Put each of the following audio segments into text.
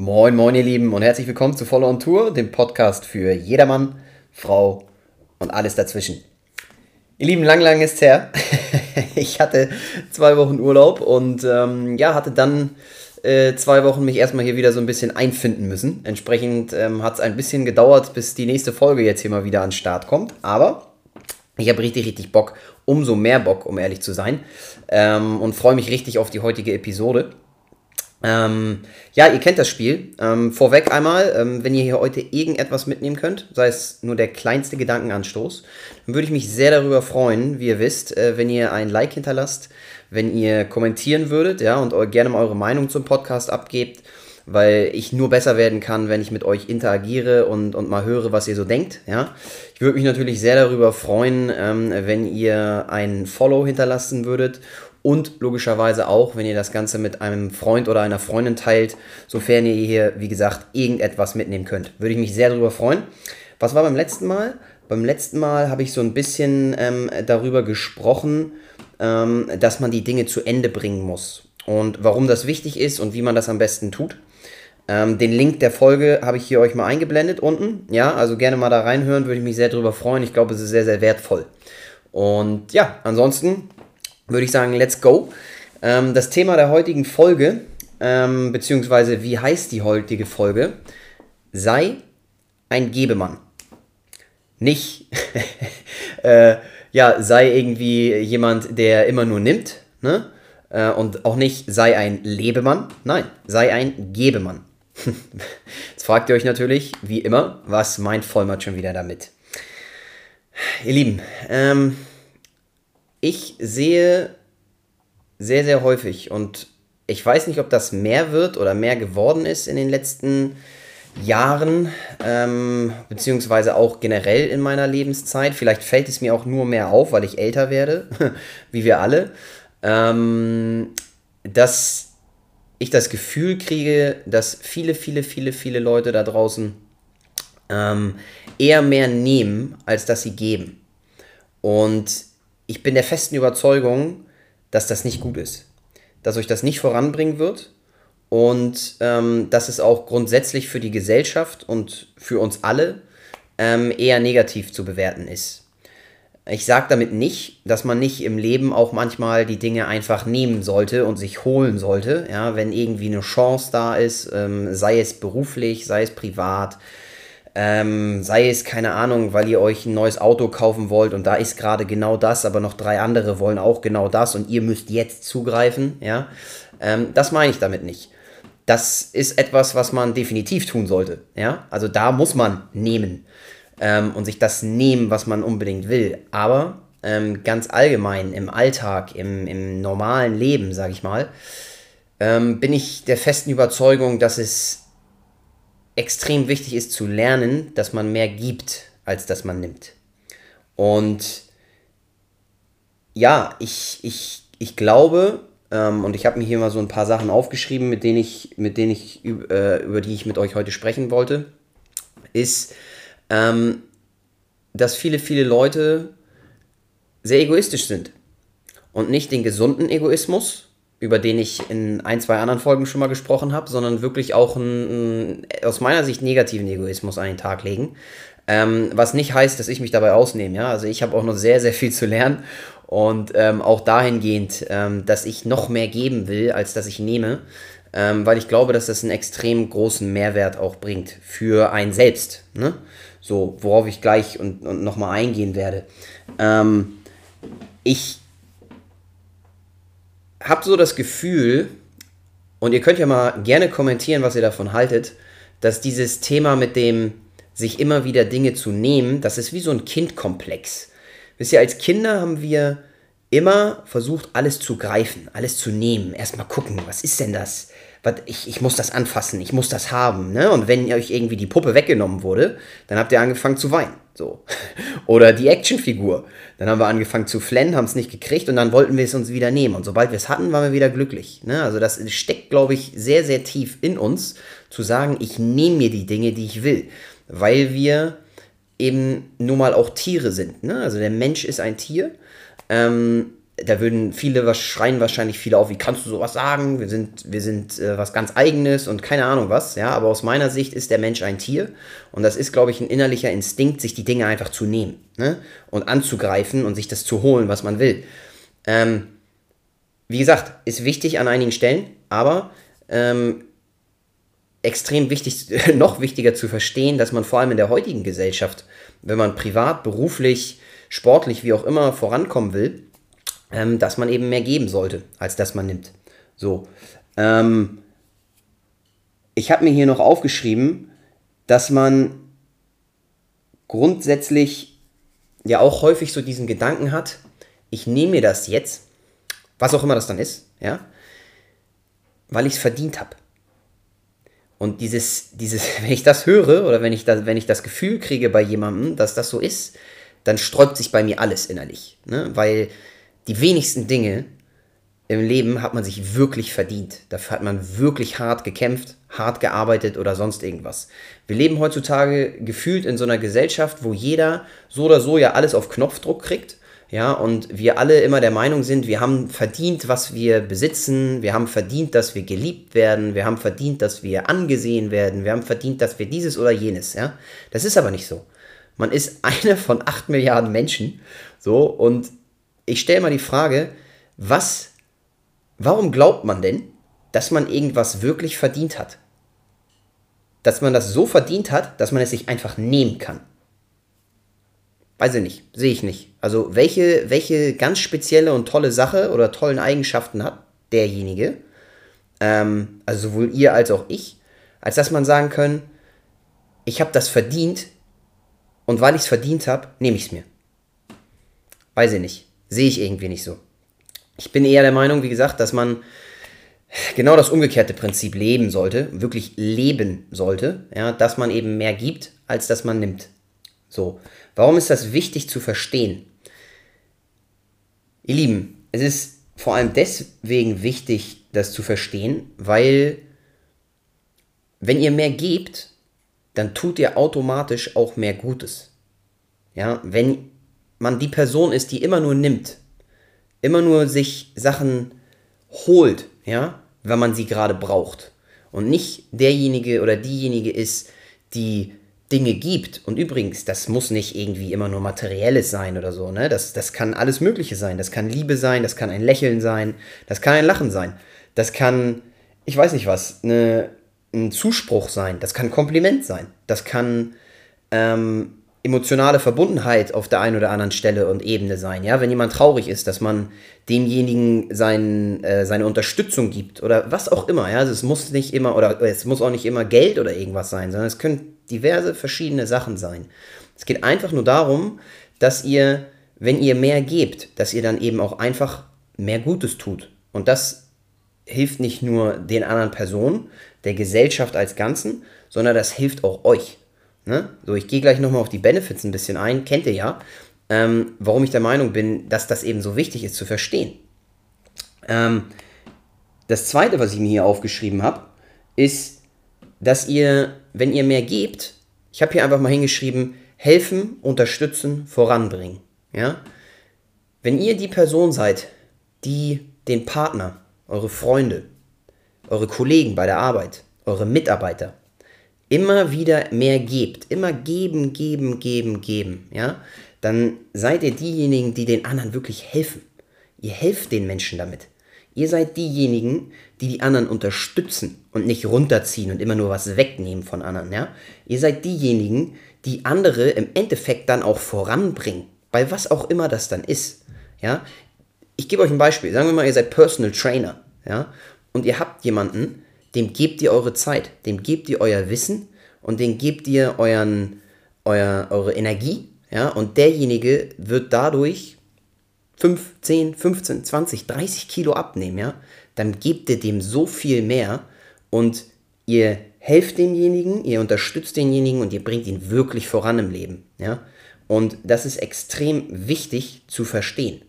Moin, moin, ihr Lieben, und herzlich willkommen zu Follow on Tour, dem Podcast für jedermann, Frau und alles dazwischen. Ihr Lieben, lang, lang ist her. ich hatte zwei Wochen Urlaub und ähm, ja, hatte dann äh, zwei Wochen mich erstmal hier wieder so ein bisschen einfinden müssen. Entsprechend ähm, hat es ein bisschen gedauert, bis die nächste Folge jetzt hier mal wieder an den Start kommt. Aber ich habe richtig, richtig Bock, umso mehr Bock, um ehrlich zu sein. Ähm, und freue mich richtig auf die heutige Episode. Ähm, ja, ihr kennt das Spiel. Ähm, vorweg einmal, ähm, wenn ihr hier heute irgendetwas mitnehmen könnt, sei es nur der kleinste Gedankenanstoß, dann würde ich mich sehr darüber freuen, wie ihr wisst, äh, wenn ihr ein Like hinterlasst, wenn ihr kommentieren würdet, ja, und gerne mal eure Meinung zum Podcast abgebt, weil ich nur besser werden kann, wenn ich mit euch interagiere und, und mal höre, was ihr so denkt, ja. Ich würde mich natürlich sehr darüber freuen, ähm, wenn ihr ein Follow hinterlassen würdet und logischerweise auch, wenn ihr das Ganze mit einem Freund oder einer Freundin teilt, sofern ihr hier, wie gesagt, irgendetwas mitnehmen könnt. Würde ich mich sehr darüber freuen. Was war beim letzten Mal? Beim letzten Mal habe ich so ein bisschen ähm, darüber gesprochen, ähm, dass man die Dinge zu Ende bringen muss. Und warum das wichtig ist und wie man das am besten tut. Ähm, den Link der Folge habe ich hier euch mal eingeblendet unten. Ja, also gerne mal da reinhören, würde ich mich sehr darüber freuen. Ich glaube, es ist sehr, sehr wertvoll. Und ja, ansonsten würde ich sagen, let's go. Ähm, das Thema der heutigen Folge, ähm, beziehungsweise wie heißt die heutige Folge? Sei ein Gebemann. Nicht, äh, ja, sei irgendwie jemand, der immer nur nimmt, ne? Äh, und auch nicht sei ein Lebemann, nein, sei ein Gebemann. Jetzt fragt ihr euch natürlich, wie immer, was meint Vollmatt schon wieder damit? Ihr Lieben, ähm, ich sehe sehr, sehr häufig und ich weiß nicht, ob das mehr wird oder mehr geworden ist in den letzten Jahren, ähm, beziehungsweise auch generell in meiner Lebenszeit. Vielleicht fällt es mir auch nur mehr auf, weil ich älter werde, wie wir alle, ähm, dass ich das Gefühl kriege, dass viele, viele, viele, viele Leute da draußen ähm, eher mehr nehmen, als dass sie geben. Und ich bin der festen Überzeugung, dass das nicht gut ist. Dass euch das nicht voranbringen wird und ähm, dass es auch grundsätzlich für die Gesellschaft und für uns alle ähm, eher negativ zu bewerten ist. Ich sage damit nicht, dass man nicht im Leben auch manchmal die Dinge einfach nehmen sollte und sich holen sollte, ja, wenn irgendwie eine Chance da ist, ähm, sei es beruflich, sei es privat, ähm, sei es, keine Ahnung, weil ihr euch ein neues Auto kaufen wollt und da ist gerade genau das, aber noch drei andere wollen auch genau das und ihr müsst jetzt zugreifen, ja. Ähm, das meine ich damit nicht. Das ist etwas, was man definitiv tun sollte, ja. Also da muss man nehmen ähm, und sich das nehmen, was man unbedingt will. Aber ähm, ganz allgemein im Alltag, im, im normalen Leben, sage ich mal, ähm, bin ich der festen Überzeugung, dass es extrem wichtig ist zu lernen, dass man mehr gibt, als dass man nimmt. Und ja, ich, ich, ich glaube, ähm, und ich habe mir hier mal so ein paar Sachen aufgeschrieben, mit denen ich, mit denen ich, äh, über die ich mit euch heute sprechen wollte, ist, ähm, dass viele, viele Leute sehr egoistisch sind und nicht den gesunden Egoismus, über den ich in ein, zwei anderen Folgen schon mal gesprochen habe, sondern wirklich auch einen, aus meiner Sicht negativen Egoismus an den Tag legen. Ähm, was nicht heißt, dass ich mich dabei ausnehme. Ja? Also ich habe auch noch sehr, sehr viel zu lernen und ähm, auch dahingehend, ähm, dass ich noch mehr geben will, als dass ich nehme, ähm, weil ich glaube, dass das einen extrem großen Mehrwert auch bringt für einen selbst. Ne? So, worauf ich gleich und, und nochmal eingehen werde. Ähm, ich habe so das Gefühl, und ihr könnt ja mal gerne kommentieren, was ihr davon haltet, dass dieses Thema mit dem sich immer wieder Dinge zu nehmen, das ist wie so ein Kindkomplex. Wisst ihr, als Kinder haben wir immer versucht, alles zu greifen, alles zu nehmen. Erstmal gucken, was ist denn das? ich, ich muss das anfassen, ich muss das haben. Ne? Und wenn euch irgendwie die Puppe weggenommen wurde, dann habt ihr angefangen zu weinen. So. Oder die Actionfigur. Dann haben wir angefangen zu flennen, haben es nicht gekriegt und dann wollten wir es uns wieder nehmen. Und sobald wir es hatten, waren wir wieder glücklich. Ne? Also das steckt, glaube ich, sehr, sehr tief in uns, zu sagen, ich nehme mir die Dinge, die ich will. Weil wir eben nun mal auch Tiere sind. Ne? Also der Mensch ist ein Tier. Ähm, da würden viele was schreien wahrscheinlich viele auf, wie kannst du sowas sagen? Wir sind, wir sind äh, was ganz eigenes und keine Ahnung was, ja, aber aus meiner Sicht ist der Mensch ein Tier und das ist, glaube ich, ein innerlicher Instinkt, sich die Dinge einfach zu nehmen ne? und anzugreifen und sich das zu holen, was man will. Ähm, wie gesagt, ist wichtig an einigen Stellen, aber ähm, extrem wichtig, noch wichtiger zu verstehen, dass man vor allem in der heutigen Gesellschaft, wenn man privat, beruflich, sportlich, wie auch immer vorankommen will, ähm, dass man eben mehr geben sollte, als dass man nimmt. So. Ähm, ich habe mir hier noch aufgeschrieben, dass man grundsätzlich ja auch häufig so diesen Gedanken hat, ich nehme mir das jetzt, was auch immer das dann ist, ja, weil ich es verdient habe. Und dieses, dieses, wenn ich das höre oder wenn ich das, wenn ich das Gefühl kriege bei jemandem, dass das so ist, dann sträubt sich bei mir alles innerlich. Ne? Weil die wenigsten Dinge im Leben hat man sich wirklich verdient. Dafür hat man wirklich hart gekämpft, hart gearbeitet oder sonst irgendwas. Wir leben heutzutage gefühlt in so einer Gesellschaft, wo jeder so oder so ja alles auf Knopfdruck kriegt. Ja, und wir alle immer der Meinung sind, wir haben verdient, was wir besitzen, wir haben verdient, dass wir geliebt werden, wir haben verdient, dass wir angesehen werden, wir haben verdient, dass wir dieses oder jenes, ja. Das ist aber nicht so. Man ist eine von acht Milliarden Menschen, so, und ich stelle mal die Frage, was, warum glaubt man denn, dass man irgendwas wirklich verdient hat? Dass man das so verdient hat, dass man es sich einfach nehmen kann. Weiß ich nicht, sehe ich nicht. Also welche, welche ganz spezielle und tolle Sache oder tollen Eigenschaften hat derjenige, ähm, also sowohl ihr als auch ich, als dass man sagen können, ich habe das verdient und weil ich es verdient habe, nehme ich es mir. Weiß ich nicht. Sehe ich irgendwie nicht so. Ich bin eher der Meinung, wie gesagt, dass man genau das umgekehrte Prinzip leben sollte, wirklich leben sollte, ja, dass man eben mehr gibt, als dass man nimmt. So, warum ist das wichtig zu verstehen? Ihr Lieben, es ist vor allem deswegen wichtig, das zu verstehen, weil wenn ihr mehr gebt, dann tut ihr automatisch auch mehr Gutes. Ja, wenn man die Person ist, die immer nur nimmt, immer nur sich Sachen holt, ja, wenn man sie gerade braucht und nicht derjenige oder diejenige ist, die Dinge gibt. Und übrigens, das muss nicht irgendwie immer nur materielles sein oder so, ne? Das, das kann alles Mögliche sein. Das kann Liebe sein, das kann ein Lächeln sein, das kann ein Lachen sein. Das kann, ich weiß nicht was, eine, ein Zuspruch sein, das kann Kompliment sein, das kann ähm, emotionale Verbundenheit auf der einen oder anderen Stelle und Ebene sein. Ja, wenn jemand traurig ist, dass man demjenigen sein, äh, seine Unterstützung gibt oder was auch immer. Ja, also es muss nicht immer oder es muss auch nicht immer Geld oder irgendwas sein, sondern es können diverse verschiedene Sachen sein. Es geht einfach nur darum, dass ihr, wenn ihr mehr gebt, dass ihr dann eben auch einfach mehr Gutes tut. Und das hilft nicht nur den anderen Personen, der Gesellschaft als Ganzen, sondern das hilft auch euch. Ne? So, ich gehe gleich nochmal auf die Benefits ein bisschen ein, kennt ihr ja, ähm, warum ich der Meinung bin, dass das eben so wichtig ist zu verstehen. Ähm, das zweite, was ich mir hier aufgeschrieben habe, ist, dass ihr, wenn ihr mehr gebt, ich habe hier einfach mal hingeschrieben, helfen, unterstützen, voranbringen. Ja? Wenn ihr die Person seid, die den Partner, eure Freunde, eure Kollegen bei der Arbeit, eure Mitarbeiter, immer wieder mehr gebt, immer geben, geben, geben, geben, ja, dann seid ihr diejenigen, die den anderen wirklich helfen. Ihr helft den Menschen damit. Ihr seid diejenigen, die die anderen unterstützen und nicht runterziehen und immer nur was wegnehmen von anderen, ja. Ihr seid diejenigen, die andere im Endeffekt dann auch voranbringen, bei was auch immer das dann ist, ja. Ich gebe euch ein Beispiel. Sagen wir mal, ihr seid Personal Trainer, ja, und ihr habt jemanden, dem gebt ihr eure Zeit, dem gebt ihr euer Wissen und dem gebt ihr euren, euer, eure Energie, ja, und derjenige wird dadurch 5, 10, 15, 20, 30 Kilo abnehmen, ja, dann gebt ihr dem so viel mehr und ihr helft demjenigen, ihr unterstützt denjenigen und ihr bringt ihn wirklich voran im Leben, ja. Und das ist extrem wichtig zu verstehen,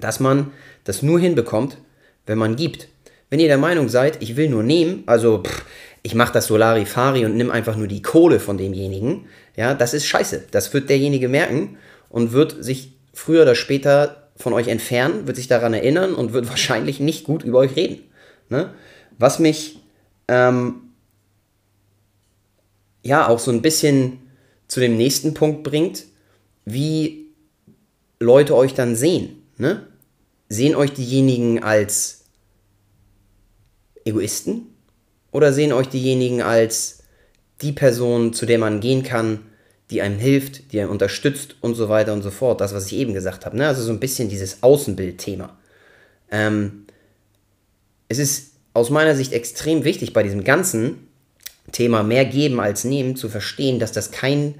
dass man das nur hinbekommt, wenn man gibt. Wenn ihr der Meinung seid, ich will nur nehmen, also pff, ich mache das Solari-Fari und nimm einfach nur die Kohle von demjenigen, ja, das ist scheiße. Das wird derjenige merken und wird sich früher oder später von euch entfernen, wird sich daran erinnern und wird wahrscheinlich nicht gut über euch reden. Ne? Was mich ähm, ja auch so ein bisschen zu dem nächsten Punkt bringt, wie Leute euch dann sehen. Ne? Sehen euch diejenigen als Egoisten oder sehen euch diejenigen als die Person, zu der man gehen kann, die einem hilft, die einen unterstützt und so weiter und so fort. Das, was ich eben gesagt habe. Ne? Also so ein bisschen dieses Außenbild-Thema. Ähm, es ist aus meiner Sicht extrem wichtig bei diesem ganzen Thema mehr geben als nehmen zu verstehen, dass das kein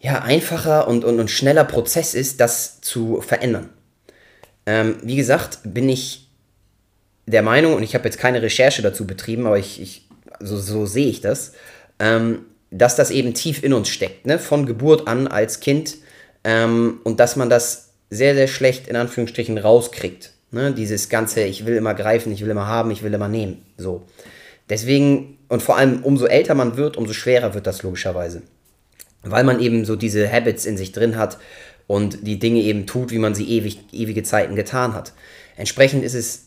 ja, einfacher und, und, und schneller Prozess ist, das zu verändern. Ähm, wie gesagt, bin ich der Meinung, und ich habe jetzt keine Recherche dazu betrieben, aber ich, ich so, so sehe ich das, ähm, dass das eben tief in uns steckt, ne? von Geburt an als Kind ähm, und dass man das sehr, sehr schlecht in Anführungsstrichen rauskriegt. Ne? Dieses ganze, ich will immer greifen, ich will immer haben, ich will immer nehmen. So. Deswegen, und vor allem umso älter man wird, umso schwerer wird das logischerweise. Weil man eben so diese Habits in sich drin hat und die Dinge eben tut, wie man sie ewig, ewige Zeiten getan hat. Entsprechend ist es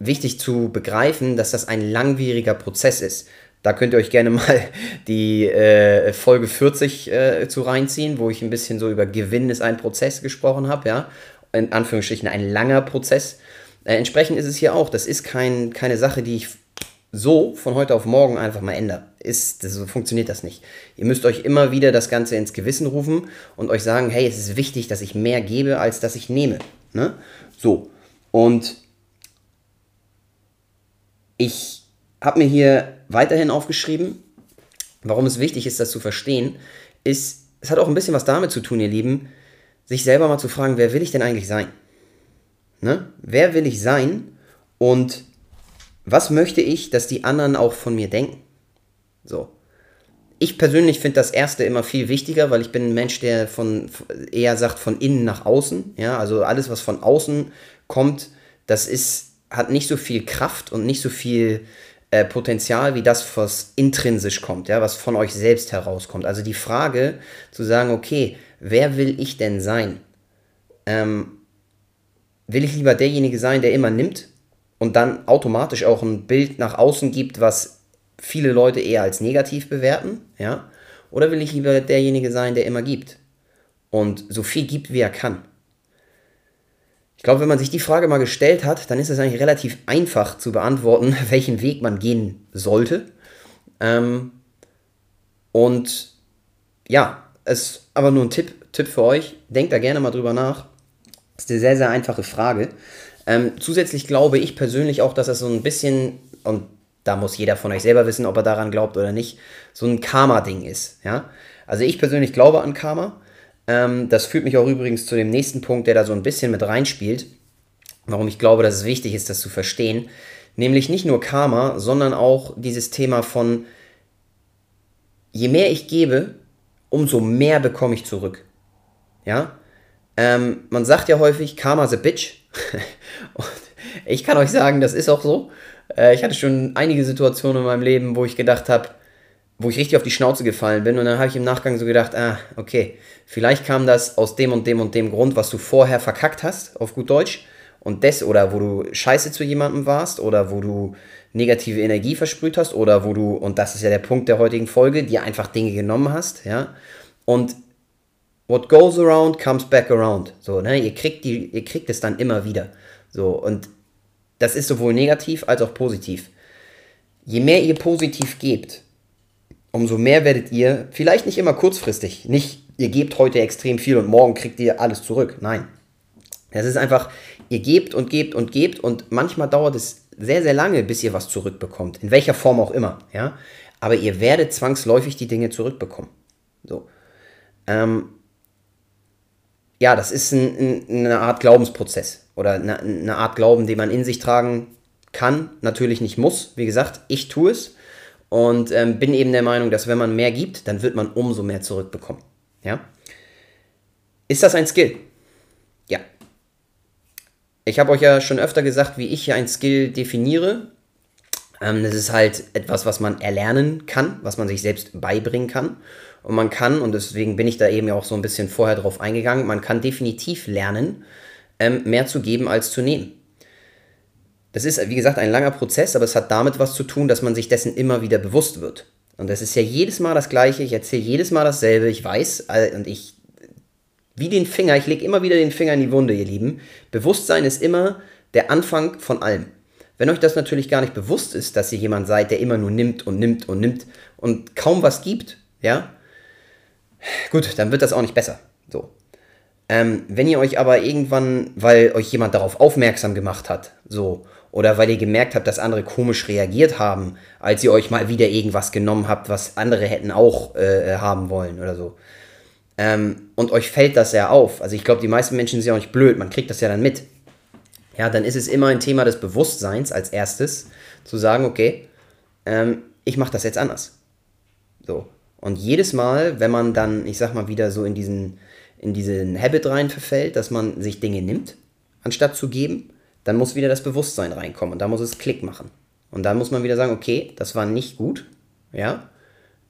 wichtig zu begreifen, dass das ein langwieriger Prozess ist. Da könnt ihr euch gerne mal die äh, Folge 40 äh, zu reinziehen, wo ich ein bisschen so über Gewinn ist ein Prozess gesprochen habe, ja. In Anführungsstrichen ein langer Prozess. Äh, entsprechend ist es hier auch. Das ist kein, keine Sache, die ich so von heute auf morgen einfach mal ändere. Ist, das, so funktioniert das nicht. Ihr müsst euch immer wieder das Ganze ins Gewissen rufen und euch sagen, hey, es ist wichtig, dass ich mehr gebe, als dass ich nehme. Ne? So. Und ich habe mir hier weiterhin aufgeschrieben, warum es wichtig ist, das zu verstehen, ist, es hat auch ein bisschen was damit zu tun, ihr Lieben, sich selber mal zu fragen, wer will ich denn eigentlich sein? Ne? Wer will ich sein und was möchte ich, dass die anderen auch von mir denken? So. Ich persönlich finde das erste immer viel wichtiger, weil ich bin ein Mensch, der von eher sagt von innen nach außen. Ja, also alles, was von außen kommt, das ist, hat nicht so viel Kraft und nicht so viel äh, Potenzial wie das, was intrinsisch kommt, ja, was von euch selbst herauskommt. Also die Frage zu sagen, okay, wer will ich denn sein? Ähm, will ich lieber derjenige sein, der immer nimmt und dann automatisch auch ein Bild nach außen gibt, was viele Leute eher als negativ bewerten, ja? Oder will ich lieber derjenige sein, der immer gibt und so viel gibt, wie er kann? Ich glaube, wenn man sich die Frage mal gestellt hat, dann ist es eigentlich relativ einfach zu beantworten, welchen Weg man gehen sollte. Ähm, und ja, es ist aber nur ein Tipp, Tipp für euch. Denkt da gerne mal drüber nach. Das ist eine sehr, sehr einfache Frage. Ähm, zusätzlich glaube ich persönlich auch, dass das so ein bisschen, und da muss jeder von euch selber wissen, ob er daran glaubt oder nicht, so ein Karma-Ding ist. Ja? Also ich persönlich glaube an Karma. Ähm, das führt mich auch übrigens zu dem nächsten Punkt, der da so ein bisschen mit reinspielt, warum ich glaube, dass es wichtig ist, das zu verstehen. Nämlich nicht nur Karma, sondern auch dieses Thema von, je mehr ich gebe, umso mehr bekomme ich zurück. Ja? Ähm, man sagt ja häufig, Karma's a bitch. Und ich kann euch sagen, das ist auch so. Äh, ich hatte schon einige Situationen in meinem Leben, wo ich gedacht habe, wo ich richtig auf die Schnauze gefallen bin. Und dann habe ich im Nachgang so gedacht, ah, okay, vielleicht kam das aus dem und dem und dem Grund, was du vorher verkackt hast, auf gut Deutsch. Und das, oder wo du scheiße zu jemandem warst, oder wo du negative Energie versprüht hast, oder wo du, und das ist ja der Punkt der heutigen Folge, dir einfach Dinge genommen hast, ja. Und what goes around comes back around. So, ne? Ihr kriegt, die, ihr kriegt es dann immer wieder. So, und das ist sowohl negativ als auch positiv. Je mehr ihr positiv gebt, umso mehr werdet ihr, vielleicht nicht immer kurzfristig, nicht ihr gebt heute extrem viel und morgen kriegt ihr alles zurück. Nein. Es ist einfach, ihr gebt und gebt und gebt und manchmal dauert es sehr, sehr lange, bis ihr was zurückbekommt. In welcher Form auch immer. Ja? Aber ihr werdet zwangsläufig die Dinge zurückbekommen. So. Ähm, ja, das ist ein, ein, eine Art Glaubensprozess oder eine, eine Art Glauben, den man in sich tragen kann, natürlich nicht muss. Wie gesagt, ich tue es und ähm, bin eben der Meinung, dass wenn man mehr gibt, dann wird man umso mehr zurückbekommen. Ja? Ist das ein Skill? Ja. Ich habe euch ja schon öfter gesagt, wie ich hier ein Skill definiere. Ähm, das ist halt etwas, was man erlernen kann, was man sich selbst beibringen kann. Und man kann, und deswegen bin ich da eben ja auch so ein bisschen vorher drauf eingegangen, man kann definitiv lernen, ähm, mehr zu geben als zu nehmen. Das ist, wie gesagt, ein langer Prozess, aber es hat damit was zu tun, dass man sich dessen immer wieder bewusst wird. Und das ist ja jedes Mal das Gleiche, ich erzähle jedes Mal dasselbe, ich weiß, und ich, wie den Finger, ich lege immer wieder den Finger in die Wunde, ihr Lieben. Bewusstsein ist immer der Anfang von allem. Wenn euch das natürlich gar nicht bewusst ist, dass ihr jemand seid, der immer nur nimmt und nimmt und nimmt und kaum was gibt, ja, gut, dann wird das auch nicht besser. So. Ähm, wenn ihr euch aber irgendwann, weil euch jemand darauf aufmerksam gemacht hat, so, oder weil ihr gemerkt habt, dass andere komisch reagiert haben, als ihr euch mal wieder irgendwas genommen habt, was andere hätten auch äh, haben wollen oder so. Ähm, und euch fällt das ja auf. Also ich glaube, die meisten Menschen sind ja auch nicht blöd, man kriegt das ja dann mit. Ja, dann ist es immer ein Thema des Bewusstseins als erstes, zu sagen, okay, ähm, ich mache das jetzt anders. So. Und jedes Mal, wenn man dann, ich sag mal, wieder so in diesen, in diesen Habit rein verfällt, dass man sich Dinge nimmt, anstatt zu geben, dann muss wieder das Bewusstsein reinkommen und da muss es Klick machen. Und dann muss man wieder sagen, okay, das war nicht gut, ja,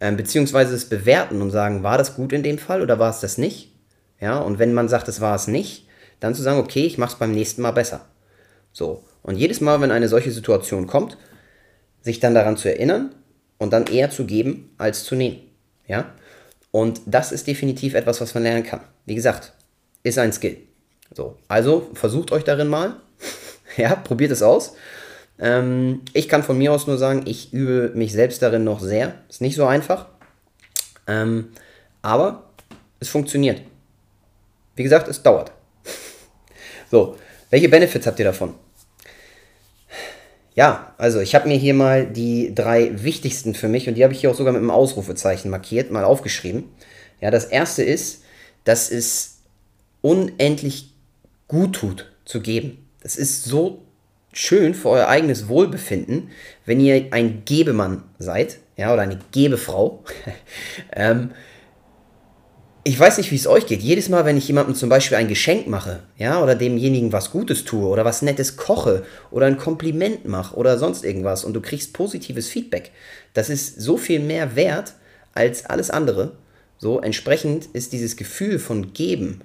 ähm, beziehungsweise es bewerten und sagen, war das gut in dem Fall oder war es das nicht, ja, und wenn man sagt, es war es nicht, dann zu sagen, okay, ich mache es beim nächsten Mal besser. So, und jedes Mal, wenn eine solche Situation kommt, sich dann daran zu erinnern und dann eher zu geben als zu nehmen, ja, und das ist definitiv etwas, was man lernen kann. Wie gesagt, ist ein Skill. So, also versucht euch darin mal, ja, probiert es aus. Ähm, ich kann von mir aus nur sagen, ich übe mich selbst darin noch sehr. Ist nicht so einfach. Ähm, aber es funktioniert. Wie gesagt, es dauert. so, welche Benefits habt ihr davon? Ja, also ich habe mir hier mal die drei wichtigsten für mich und die habe ich hier auch sogar mit einem Ausrufezeichen markiert, mal aufgeschrieben. Ja, das erste ist, dass es unendlich gut tut zu geben. Das ist so schön für euer eigenes Wohlbefinden, wenn ihr ein Gebemann seid, ja, oder eine Gebefrau. ähm, ich weiß nicht, wie es euch geht. Jedes Mal, wenn ich jemandem zum Beispiel ein Geschenk mache, ja, oder demjenigen was Gutes tue oder was Nettes koche oder ein Kompliment mache oder sonst irgendwas und du kriegst positives Feedback, das ist so viel mehr wert als alles andere. So, entsprechend ist dieses Gefühl von Geben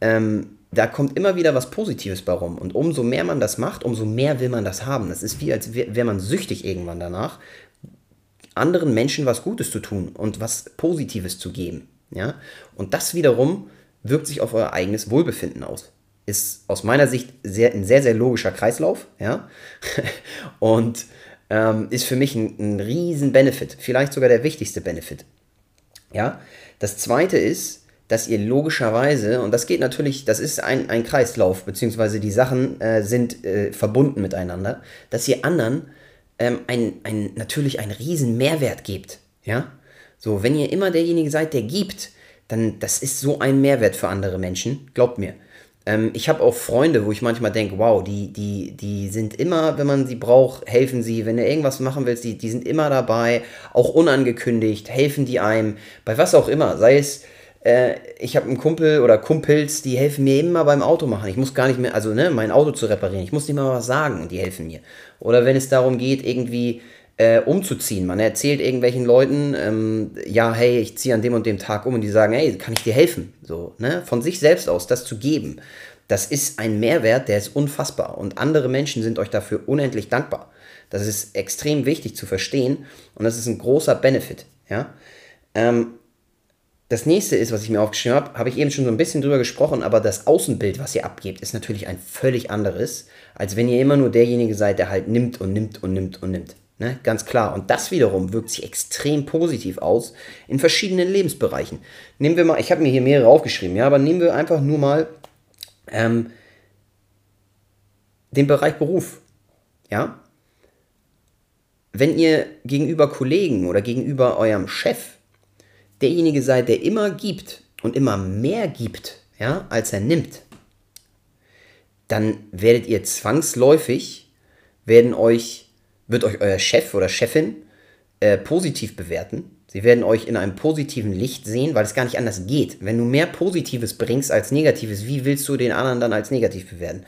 ähm, da kommt immer wieder was Positives bei rum. Und umso mehr man das macht, umso mehr will man das haben. Das ist wie, als wäre man süchtig irgendwann danach, anderen Menschen was Gutes zu tun und was Positives zu geben. Ja? Und das wiederum wirkt sich auf euer eigenes Wohlbefinden aus. Ist aus meiner Sicht sehr, ein sehr, sehr logischer Kreislauf. Ja? und ähm, ist für mich ein, ein riesen Benefit. Vielleicht sogar der wichtigste Benefit. Ja? Das zweite ist, dass ihr logischerweise, und das geht natürlich, das ist ein, ein Kreislauf, beziehungsweise die Sachen äh, sind äh, verbunden miteinander, dass ihr anderen ähm, ein, ein, natürlich einen riesen Mehrwert gebt. Ja? So, wenn ihr immer derjenige seid, der gibt, dann das ist so ein Mehrwert für andere Menschen, glaubt mir. Ähm, ich habe auch Freunde, wo ich manchmal denke, wow, die, die, die sind immer, wenn man sie braucht, helfen sie. Wenn du irgendwas machen willst, die, die sind immer dabei, auch unangekündigt, helfen die einem, bei was auch immer, sei es äh, ich habe einen Kumpel oder Kumpels, die helfen mir immer beim Auto machen. Ich muss gar nicht mehr, also ne, mein Auto zu reparieren. Ich muss nicht mal was sagen und die helfen mir. Oder wenn es darum geht, irgendwie äh, umzuziehen. Man erzählt irgendwelchen Leuten, ähm, ja, hey, ich ziehe an dem und dem Tag um und die sagen, hey, kann ich dir helfen? So, ne? Von sich selbst aus, das zu geben. Das ist ein Mehrwert, der ist unfassbar. Und andere Menschen sind euch dafür unendlich dankbar. Das ist extrem wichtig zu verstehen und das ist ein großer Benefit. Ja? Ähm, das nächste ist, was ich mir aufgeschrieben habe, habe ich eben schon so ein bisschen drüber gesprochen, aber das Außenbild, was ihr abgebt, ist natürlich ein völlig anderes, als wenn ihr immer nur derjenige seid, der halt nimmt und nimmt und nimmt und nimmt. Ne? Ganz klar. Und das wiederum wirkt sich extrem positiv aus in verschiedenen Lebensbereichen. Nehmen wir mal, ich habe mir hier mehrere aufgeschrieben, ja, aber nehmen wir einfach nur mal ähm, den Bereich Beruf. Ja. Wenn ihr gegenüber Kollegen oder gegenüber eurem Chef derjenige seid, der immer gibt und immer mehr gibt, ja, als er nimmt, dann werdet ihr zwangsläufig, werden euch, wird euch euer Chef oder Chefin äh, positiv bewerten. Sie werden euch in einem positiven Licht sehen, weil es gar nicht anders geht. Wenn du mehr Positives bringst als Negatives, wie willst du den anderen dann als negativ bewerten?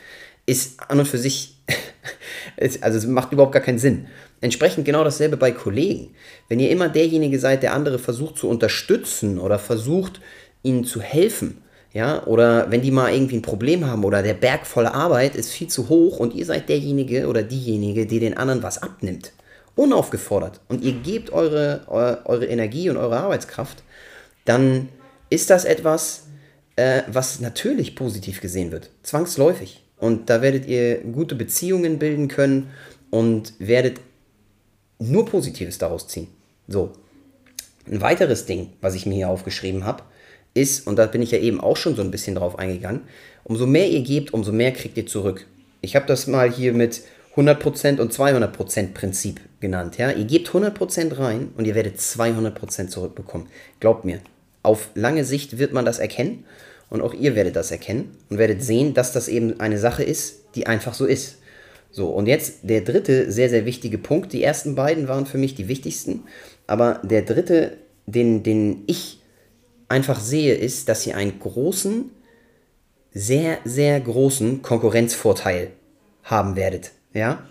Ist an und für sich es, also es macht überhaupt gar keinen Sinn. Entsprechend genau dasselbe bei Kollegen. Wenn ihr immer derjenige seid, der andere versucht zu unterstützen oder versucht, ihnen zu helfen, ja, oder wenn die mal irgendwie ein Problem haben oder der Berg voller Arbeit ist viel zu hoch und ihr seid derjenige oder diejenige, die den anderen was abnimmt, unaufgefordert und ihr gebt eure, eure Energie und eure Arbeitskraft, dann ist das etwas, äh, was natürlich positiv gesehen wird, zwangsläufig. Und da werdet ihr gute Beziehungen bilden können und werdet nur Positives daraus ziehen. So. Ein weiteres Ding, was ich mir hier aufgeschrieben habe, ist, und da bin ich ja eben auch schon so ein bisschen drauf eingegangen, umso mehr ihr gebt, umso mehr kriegt ihr zurück. Ich habe das mal hier mit 100% und 200% Prinzip genannt. Ja? Ihr gebt 100% rein und ihr werdet 200% zurückbekommen. Glaubt mir, auf lange Sicht wird man das erkennen und auch ihr werdet das erkennen und werdet sehen, dass das eben eine Sache ist, die einfach so ist. So, und jetzt der dritte sehr, sehr wichtige Punkt. Die ersten beiden waren für mich die wichtigsten, aber der dritte, den, den ich einfach sehe, ist, dass ihr einen großen, sehr, sehr großen Konkurrenzvorteil haben werdet. Ja?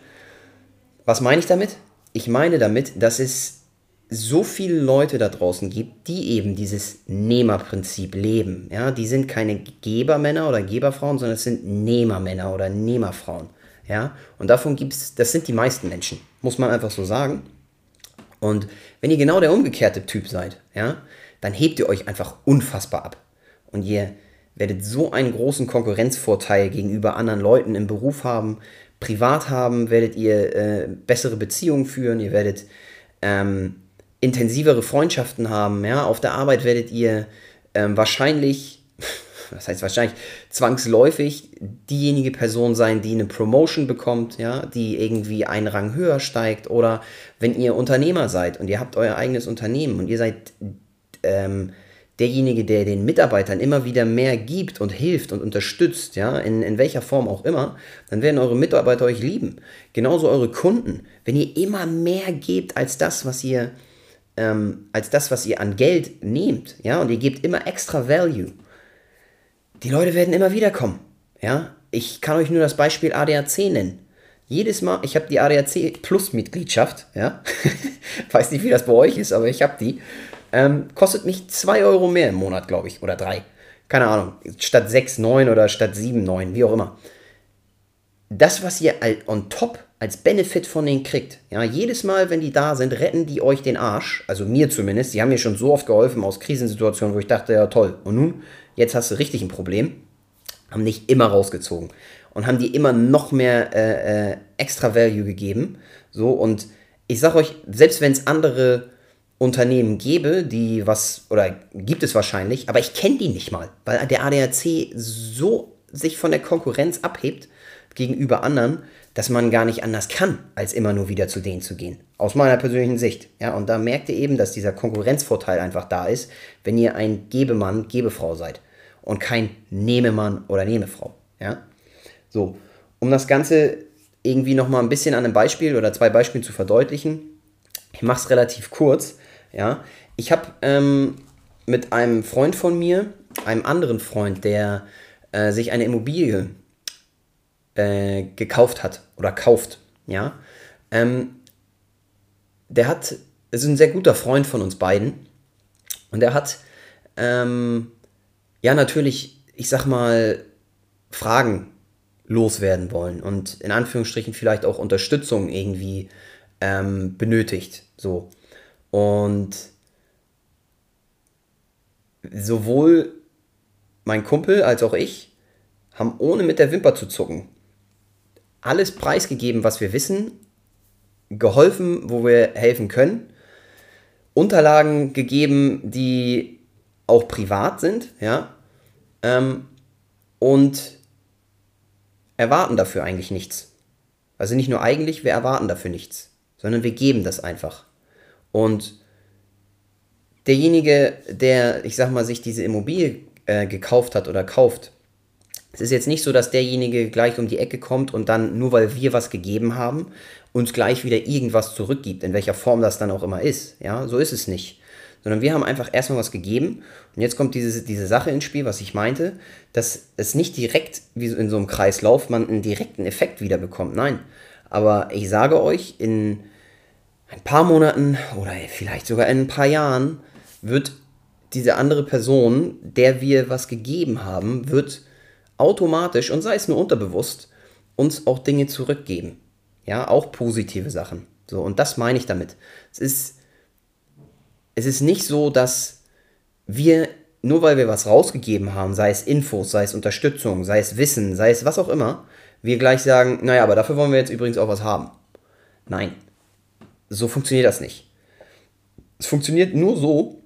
Was meine ich damit? Ich meine damit, dass es so viele Leute da draußen gibt, die eben dieses Nehmerprinzip leben. Ja, die sind keine Gebermänner oder Geberfrauen, sondern es sind Nehmermänner oder Nehmerfrauen. Ja, und davon gibt es, das sind die meisten Menschen, muss man einfach so sagen. Und wenn ihr genau der umgekehrte Typ seid, ja, dann hebt ihr euch einfach unfassbar ab. Und ihr werdet so einen großen Konkurrenzvorteil gegenüber anderen Leuten im Beruf haben, privat haben, werdet ihr äh, bessere Beziehungen führen, ihr werdet ähm, intensivere Freundschaften haben. Ja? Auf der Arbeit werdet ihr ähm, wahrscheinlich, was heißt wahrscheinlich, zwangsläufig diejenige Person sein, die eine Promotion bekommt, ja? die irgendwie einen Rang höher steigt. Oder wenn ihr Unternehmer seid und ihr habt euer eigenes Unternehmen und ihr seid ähm, derjenige, der den Mitarbeitern immer wieder mehr gibt und hilft und unterstützt, ja, in, in welcher Form auch immer, dann werden eure Mitarbeiter euch lieben. Genauso eure Kunden. Wenn ihr immer mehr gebt als das, was ihr ähm, als das, was ihr an Geld nehmt, ja, und ihr gebt immer extra Value, die Leute werden immer wieder kommen, ja. Ich kann euch nur das Beispiel ADAC nennen. Jedes Mal, ich habe die ADAC Plus Mitgliedschaft, ja, weiß nicht, wie das bei euch ist, aber ich habe die, ähm, kostet mich 2 Euro mehr im Monat, glaube ich, oder 3. Keine Ahnung, statt 6, 9 oder statt 7, 9, wie auch immer. Das, was ihr on top als Benefit von denen kriegt. Ja, jedes Mal, wenn die da sind, retten die euch den Arsch. Also mir zumindest. Die haben mir schon so oft geholfen aus Krisensituationen, wo ich dachte, ja toll. Und nun, jetzt hast du richtig ein Problem. Haben dich immer rausgezogen. Und haben dir immer noch mehr äh, äh, extra Value gegeben. So, und ich sag euch, selbst wenn es andere Unternehmen gäbe, die was, oder gibt es wahrscheinlich, aber ich kenne die nicht mal, weil der ADAC so sich von der Konkurrenz abhebt gegenüber anderen, dass man gar nicht anders kann, als immer nur wieder zu denen zu gehen. Aus meiner persönlichen Sicht. Ja, und da merkt ihr eben, dass dieser Konkurrenzvorteil einfach da ist, wenn ihr ein Gebemann, Gebefrau seid und kein Nehmemann oder Nehmefrau. Ja, so. Um das Ganze irgendwie nochmal ein bisschen an einem Beispiel oder zwei Beispielen zu verdeutlichen, ich mache es relativ kurz. Ja, ich habe ähm, mit einem Freund von mir, einem anderen Freund, der äh, sich eine Immobilie äh, gekauft hat oder kauft, ja, ähm, der hat, ist ein sehr guter Freund von uns beiden und er hat, ähm, ja, natürlich, ich sag mal, Fragen loswerden wollen und in Anführungsstrichen vielleicht auch Unterstützung irgendwie ähm, benötigt, so. Und sowohl mein Kumpel als auch ich haben ohne mit der Wimper zu zucken alles preisgegeben, was wir wissen, geholfen, wo wir helfen können, Unterlagen gegeben, die auch privat sind, ja, ähm, und erwarten dafür eigentlich nichts. Also nicht nur eigentlich, wir erwarten dafür nichts, sondern wir geben das einfach. Und derjenige, der, ich sag mal, sich diese Immobilie äh, gekauft hat oder kauft, es ist jetzt nicht so, dass derjenige gleich um die Ecke kommt und dann, nur weil wir was gegeben haben, uns gleich wieder irgendwas zurückgibt, in welcher Form das dann auch immer ist. Ja, so ist es nicht. Sondern wir haben einfach erstmal was gegeben und jetzt kommt diese, diese Sache ins Spiel, was ich meinte, dass es nicht direkt wie in so einem Kreislauf man einen direkten Effekt wieder bekommt. Nein, Aber ich sage euch, in ein paar Monaten oder vielleicht sogar in ein paar Jahren wird diese andere Person, der wir was gegeben haben, wird automatisch und sei es nur unterbewusst uns auch Dinge zurückgeben. Ja, auch positive Sachen. So, und das meine ich damit. Es ist, es ist nicht so, dass wir, nur weil wir was rausgegeben haben, sei es Infos, sei es Unterstützung, sei es Wissen, sei es was auch immer, wir gleich sagen, naja, aber dafür wollen wir jetzt übrigens auch was haben. Nein, so funktioniert das nicht. Es funktioniert nur so,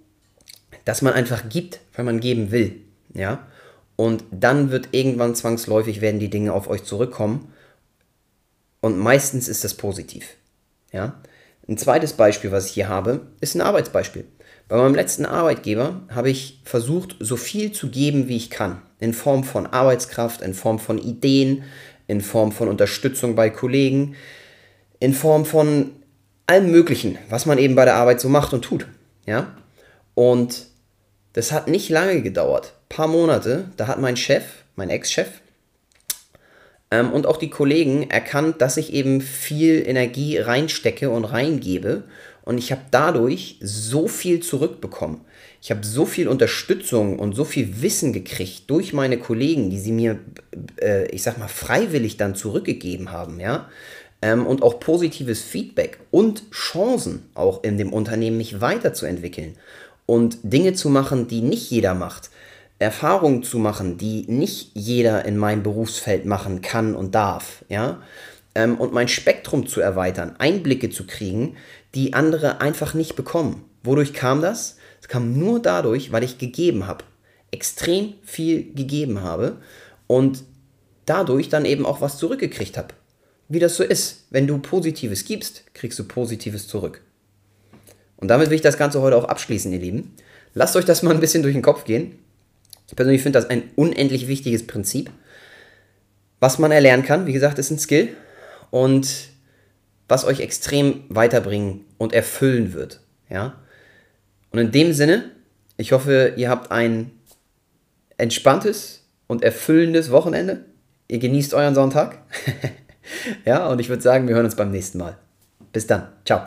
dass man einfach gibt, weil man geben will. Ja? Und dann wird irgendwann zwangsläufig werden die Dinge auf euch zurückkommen. Und meistens ist das positiv. Ja? Ein zweites Beispiel, was ich hier habe, ist ein Arbeitsbeispiel. Bei meinem letzten Arbeitgeber habe ich versucht, so viel zu geben, wie ich kann. In Form von Arbeitskraft, in Form von Ideen, in Form von Unterstützung bei Kollegen, in Form von allem Möglichen, was man eben bei der Arbeit so macht und tut. Ja? Und das hat nicht lange gedauert, ein paar Monate. Da hat mein Chef, mein Ex-Chef ähm, und auch die Kollegen erkannt, dass ich eben viel Energie reinstecke und reingebe. Und ich habe dadurch so viel zurückbekommen. Ich habe so viel Unterstützung und so viel Wissen gekriegt durch meine Kollegen, die sie mir, äh, ich sag mal, freiwillig dann zurückgegeben haben, ja. Ähm, und auch positives Feedback und Chancen auch in dem Unternehmen, mich weiterzuentwickeln und Dinge zu machen, die nicht jeder macht. Erfahrungen zu machen, die nicht jeder in meinem Berufsfeld machen kann und darf, ja, ähm, und mein Spektrum zu erweitern, Einblicke zu kriegen, die andere einfach nicht bekommen. Wodurch kam das? Es kam nur dadurch, weil ich gegeben habe, extrem viel gegeben habe und dadurch dann eben auch was zurückgekriegt habe. Wie das so ist, wenn du Positives gibst, kriegst du Positives zurück. Und damit will ich das Ganze heute auch abschließen, ihr Lieben. Lasst euch das mal ein bisschen durch den Kopf gehen. Ich persönlich finde das ein unendlich wichtiges Prinzip, was man erlernen kann. Wie gesagt, ist ein Skill und was euch extrem weiterbringen und erfüllen wird. Ja? Und in dem Sinne, ich hoffe, ihr habt ein entspanntes und erfüllendes Wochenende. Ihr genießt euren Sonntag. ja, und ich würde sagen, wir hören uns beim nächsten Mal. Bis dann. Ciao.